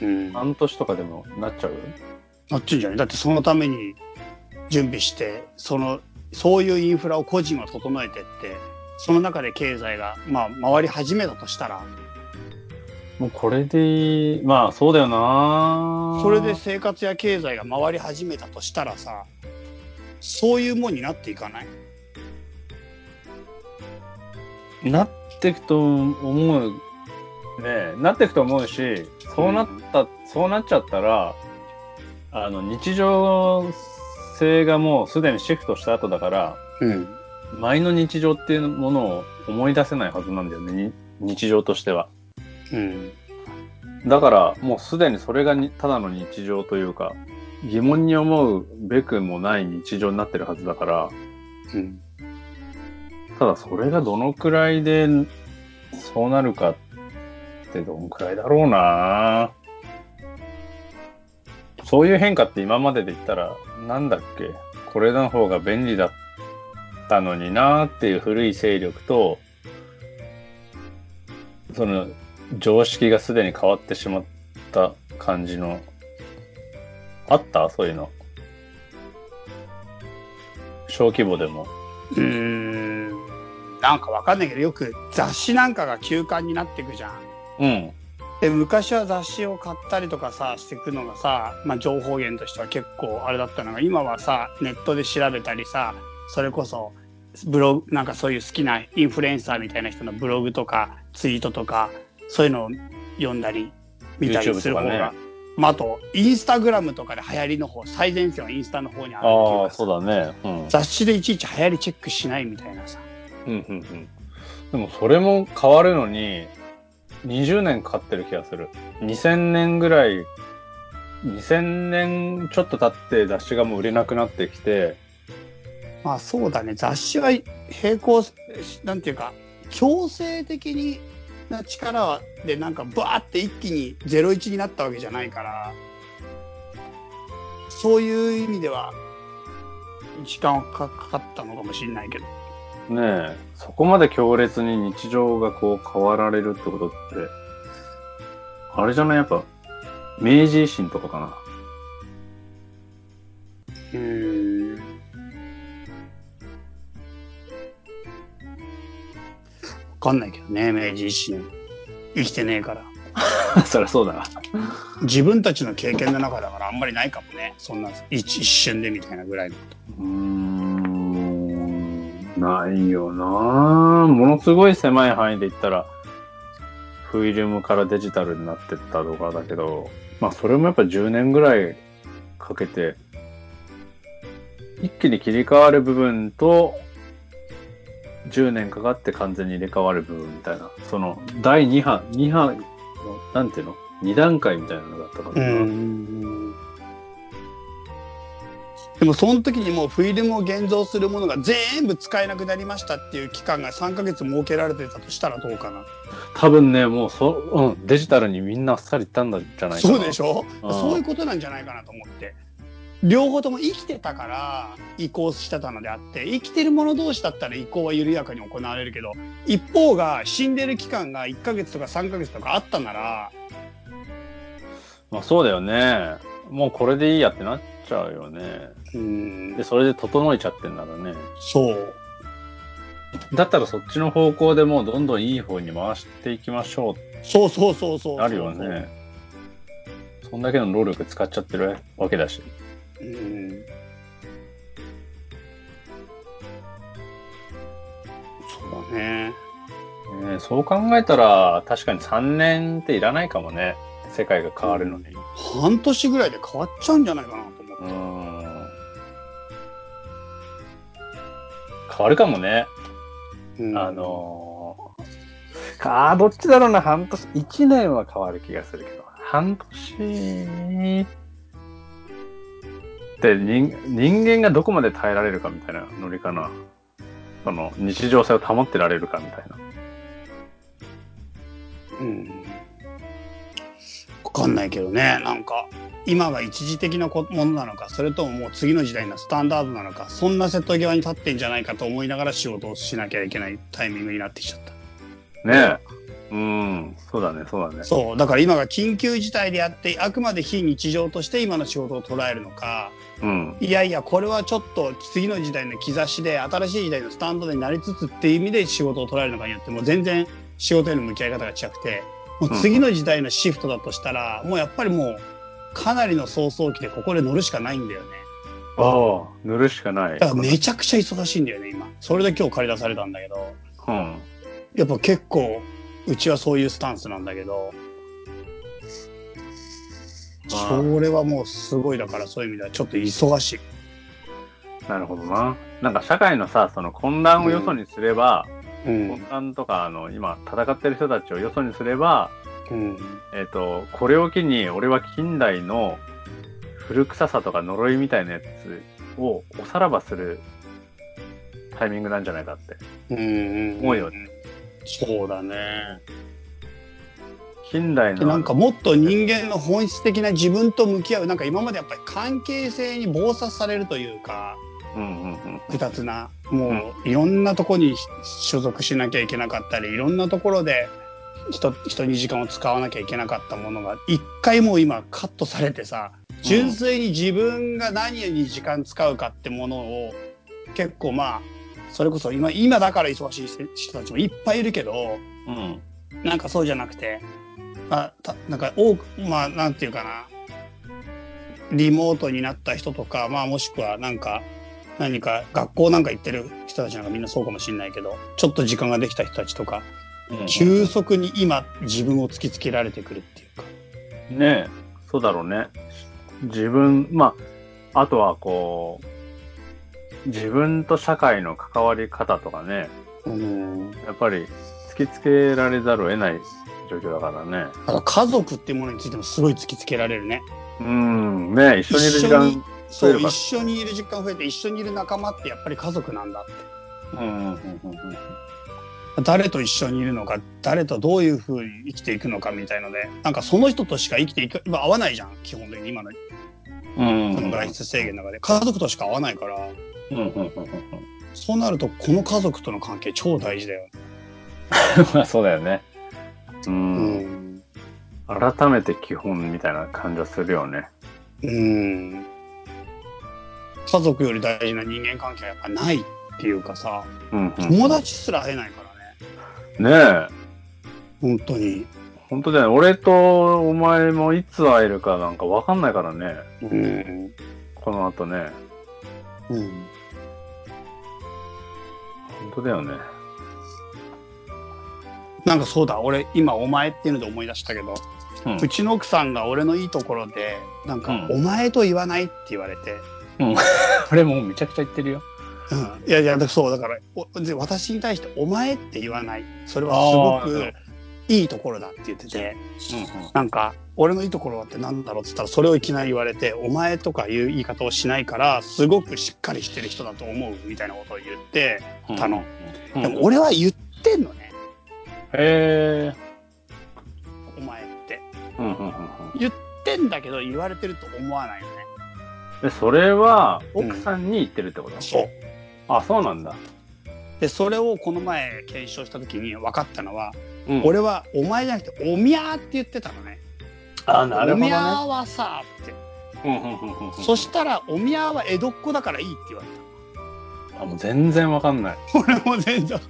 うん。半年とかでもなっちゃう？なっちゃうんじゃないだってそのために準備して、その、そういうインフラを個人は整えてって、その中で経済が、まあ、回り始めたとしたら、もうこれでいい。まあ、そうだよなそれで生活や経済が回り始めたとしたらさ、そういうもんになっていかない？なっていくと思う。ねえなっていくと思うし、そうなった、そうなっちゃったら、あの、日常性がもうすでにシフトした後だから、うん。前の日常っていうものを思い出せないはずなんだよね、に日常としては。うん。だから、もうすでにそれがにただの日常というか、疑問に思うべくもない日常になってるはずだから、うん。ただそれがどのくらいでそうなるかってってどのくらいだろうなそういう変化って今までで言ったら、なんだっけ？これの方が便利だったのになっていう古い勢力と、その常識がすでに変わってしまった感じの、あった？そういうの。小規模でも。うーん。なんかわかんないけど、よく雑誌なんかが休刊になっていくじゃん。うん。で、昔は雑誌を買ったりとかさ、していくのがさ、まあ情報源としては結構あれだったのが、今はさ、ネットで調べたりさ、それこそ、ブログ、なんかそういう好きなインフルエンサーみたいな人のブログとか、ツイートとか、そういうのを読んだり、見たりする方が、ねまああと、インスタグラムとかで流行りの方、最前線はインスタの方にあるああ、そうだね。うん。雑誌でいちいち流行りチェックしないみたいなさ。うんうんうん。でもそれも変わるのに、20年かかってる気がする。2000年ぐらい、2000年ちょっと経って雑誌がもう売れなくなってきて、まあそうだね、雑誌は並行、なんていうか、強制的にな力でなんかバーって一気に01になったわけじゃないから、そういう意味では、時間はかかったのかもしれないけど。ねえ、そこまで強烈に日常がこう変わられるってことって、あれじゃない？やっぱ、明治維新とかかな？うーん。わかんないけどね、明治維新。生きてねえから。そりゃそうだな。自分たちの経験の中だからあんまりないかもね。そんな一一瞬でみたいなぐらいの。うーん、ないよなものすごい狭い範囲で言ったら、フィルムからデジタルになってったとかだけど、まあそれもやっぱ10年ぐらいかけて、一気に切り替わる部分と、10年かかって完全に入れ替わる部分みたいな、その第2波、2波の、なんていうの ?2 段階みたいなのがあったからな。でもその時にもうフィルムを現像するものが全部使えなくなりましたっていう期間が3ヶ月設けられてたとしたらどうかな。多分ね、もうそ、うん、デジタルにみんなあっさりいったんだじゃないかな。そうでしょ？うんそういうことなんじゃないかなと思って。両方とも生きてたから移行してたのであって、生きてる者同士だったら移行は緩やかに行われるけど、一方が死んでる期間が1ヶ月とか3ヶ月とかあったなら、まあそうだよね。もうこれでいいやってなっちゃうよね。うんで、、それで整えちゃってんならね。そう。だったらそっちの方向でもうどんどんいい方に回していきましょうそうそうそうそう。なるよね。そんだけの労力使っちゃってるわけだし。うん。そうだね。ねそう考えたら確かに3年っていらないかもね。世界が変わるのに。半年ぐらいで変わっちゃうんじゃないかなと思って。うーん。変わるかもね。うんあのー、ああ、どっちだろうな、半年、一年は変わる気がするけど、半年って人人間がどこまで耐えられるかみたいなノリかな。その日常性を保ってられるかみたいな。うん。わかんないけどね、なんか、今が一時的なこものなのか、それとももう次の時代のスタンダードなのか、そんな瀬戸際に立ってんじゃないかと思いながら仕事をしなきゃいけないタイミングになってきちゃった。ねえ。うん、そうだね、そうだね。そう。だから今が緊急事態であって、あくまで非日常として今の仕事を捉えるのか、うん。いやいや、これはちょっと次の時代の兆しで、新しい時代のスタンドになりつつっていう意味で仕事を捉えるのかによって、もう全然仕事への向き合い方が違くて、もう次の時代のシフトだとしたら、もうやっぱりもう、かなりの早々期でここで乗るしかないんだよね。ああ、塗るしかない。だからめちゃくちゃ忙しいんだよね、今。それで今日借り出されたんだけど、うん。やっぱ結構、うちはそういうスタンスなんだけど、それはもうすごいだからそういう意味ではちょっと忙しい。なるほどな。なんか社会のさ、その混乱をよそにすれば、うん。混乱とか、あの、今戦ってる人たちをよそにすれば、うん。えっ、と、これを機に、俺は近代の古臭さとか呪いみたいなやつをおさらばするタイミングなんじゃないかって。うん。思うよそうだね。近代の。なんかもっと人間の本質的な自分と向き合う、なんか今までやっぱり関係性に暴殺されるというか、うんうんうん。複雑な、もういろんなとこに所属しなきゃいけなかったり、いろんなところで人、人に時間を使わなきゃいけなかったものが、一回もう今カットされてさ、純粋に自分が何に時間使うかってものを、結構まあ、それこそ今、今だから忙しい人たちもいっぱいいるけど、うん。なんかそうじゃなくて、まあ、たなんか多く、まあ、なんていうかな、リモートになった人とか、まあもしくはなんか、何か学校なんか行ってる人たちなんかみんなそうかもしれないけど、ちょっと時間ができた人たちとか、急速に今自分を突きつけられてくるっていうか。ねえ、そうだろうね。自分、まあ、あとはこう、自分と社会の関わり方とかね、うん。やっぱり突きつけられざるを得ない状況だからね。あと家族っていうものについてもすごい突きつけられるね。うん、ねえ一緒にいる時間そう、一緒にいる時間増えて一緒にいる仲間ってやっぱり家族なんだって。うんうんうんうん誰と一緒にいるのか、誰とどういう風に生きていくのかみたいので、なんかその人としか生きていく、今合わないじゃん、基本的に今のうんこの外出制限の中で。家族としか合わないから、うんそうなるとこの家族との関係超大事だよね。まあそうだよね。う。うんん。改めて基本みたいな感じはするよね。うん。家族より大事な人間関係はやっぱないっていうかさ、うん、うん。友達すら会えないからね。ねえ。本当に。本当だよね。俺とお前もいつ会えるかなんかわかんないからね。うん。この後ね。うん。本当だよね。なんかそうだ、俺今お前っていうので思い出したけど、うんうちの奥さんが俺のいいところで、なんか、うんお前と言わないって言われて、俺もうめちゃくちゃ言ってるよ。うん、いやいや、だそう、だから私に対してお前って言わない。それはすごくいいところだって言ってて、うんなんか、俺のいいところはってなんだろうって言ったら、それをいきなり言われて、お前とかいう言い方をしないから、すごくしっかりしてる人だと思うみたいなことを言って、うん。頼むうんでも俺は言ってんのね、へえ。お前って。うんうんうんうん。言ってんだけど、言われてると思わないよね。で、それは奥さんに言ってるってこと、そう。あ、そうなんだ。で、それをこの前検証した時に分かったのは、うん俺はお前じゃなくておみゃーって言ってたのね。あ、なるほどね。おみゃーはさ、って。そしたら、おみゃーは江戸っ子だからいいって言われあ、もう全然わかんない。た。俺も全然。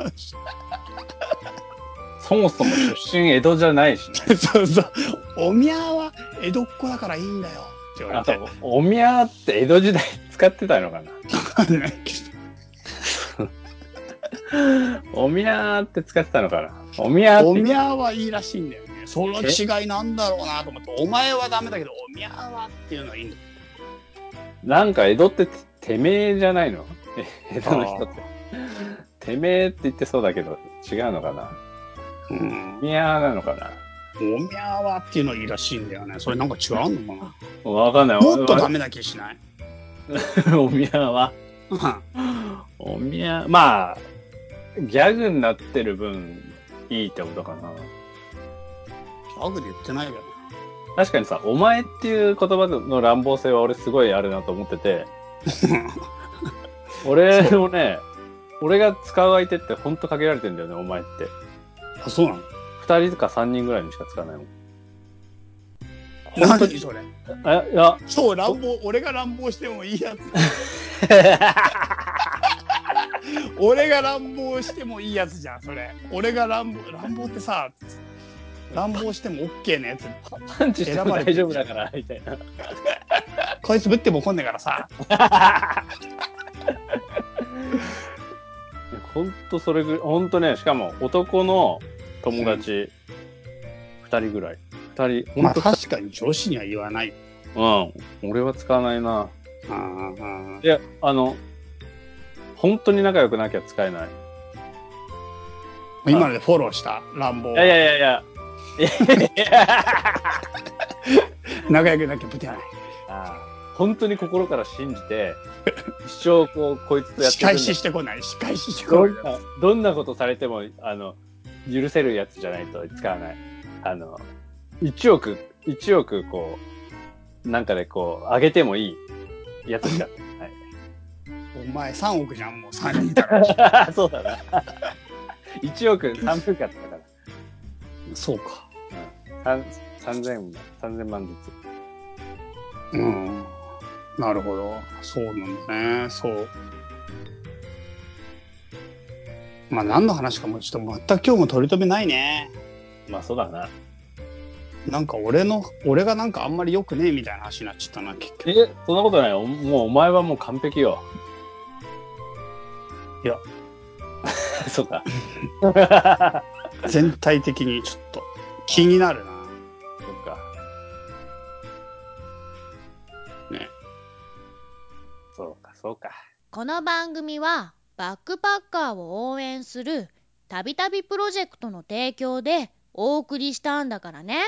そもそも出身江戸じゃないしね。そうそう。おみゃーは江戸っ子だからいいんだよ。って言わあれて。と、おみゃーって江戸時代使ってたのかな。おみゃーって使ってたのかな？おみゃーっておみゃーはいいらしいんだよね。その違いなんだろうなと思って、お前はダメだけど、おみゃーはっていうのはいいんだよ。なんか江戸っててめえじゃないの？え江戸の人って。てめえって言ってそうだけど、違うのかな？うんお。みゃーなのかな？おみゃーはっていうのいいらしいんだよね。それなんか違うのかわかんない。なもっとダメな気しない？おみゃーは。おみゃー、まあ、ギャグになってる分、いいってことかな。アグで言ってないけど。確かにさ、お前っていう言葉の乱暴性は俺すごいあるなと思ってて、俺もね、俺が使う相手ってほんと限られてんだよね、お前って。あ、そうなの？二人か三人ぐらいにしか使わないもん。本当に何それあ、いや、超乱暴、俺が乱暴してもいいやつ。俺が乱暴してもいいやつじゃん、それ。俺が乱暴、乱暴ってさ、乱暴しても OK なやつ。パンチしても大丈夫だから、みたいな。こいつぶっても怒んねえからさ。ほんとそれぐらい、ほんとね、しかも男の友達二人ぐらい。二人、ほまあ確かに女子には言わない。うん。俺は使わないな。うんうんいや、あの、本当に仲良くなきゃ使えない。今のでフォローした乱暴いやいやいやいや。仲良くなきゃぶてない ああ本当に心から信じて、一生こう、こいつとやって仕返ししてこない仕返ししてどこないどんなことされても、あの、許せるやつじゃないと使わない。あの、1億、1億こう、なんかでこう、上げてもいいやつしか。お前3億じゃんもう3人いたらはい、そうだな。1億3分割だから。そうか三3000、3000万ずつ。うんなるほどそうなんだねそうまあ何の話かもちょっと全く今日も取り留めないねまあそうだな。なんか俺の俺がなんかあんまり良くねえみたいな話になっちゃったな結局え、そんなことないよ。もうお前はもう完璧よ。いや。そうか。全体的にちょっと気になるなそっか。ね。そうか、そうか。この番組はバックパッカーを応援するたびたびプロジェクトの提供でお送りしたんだからね。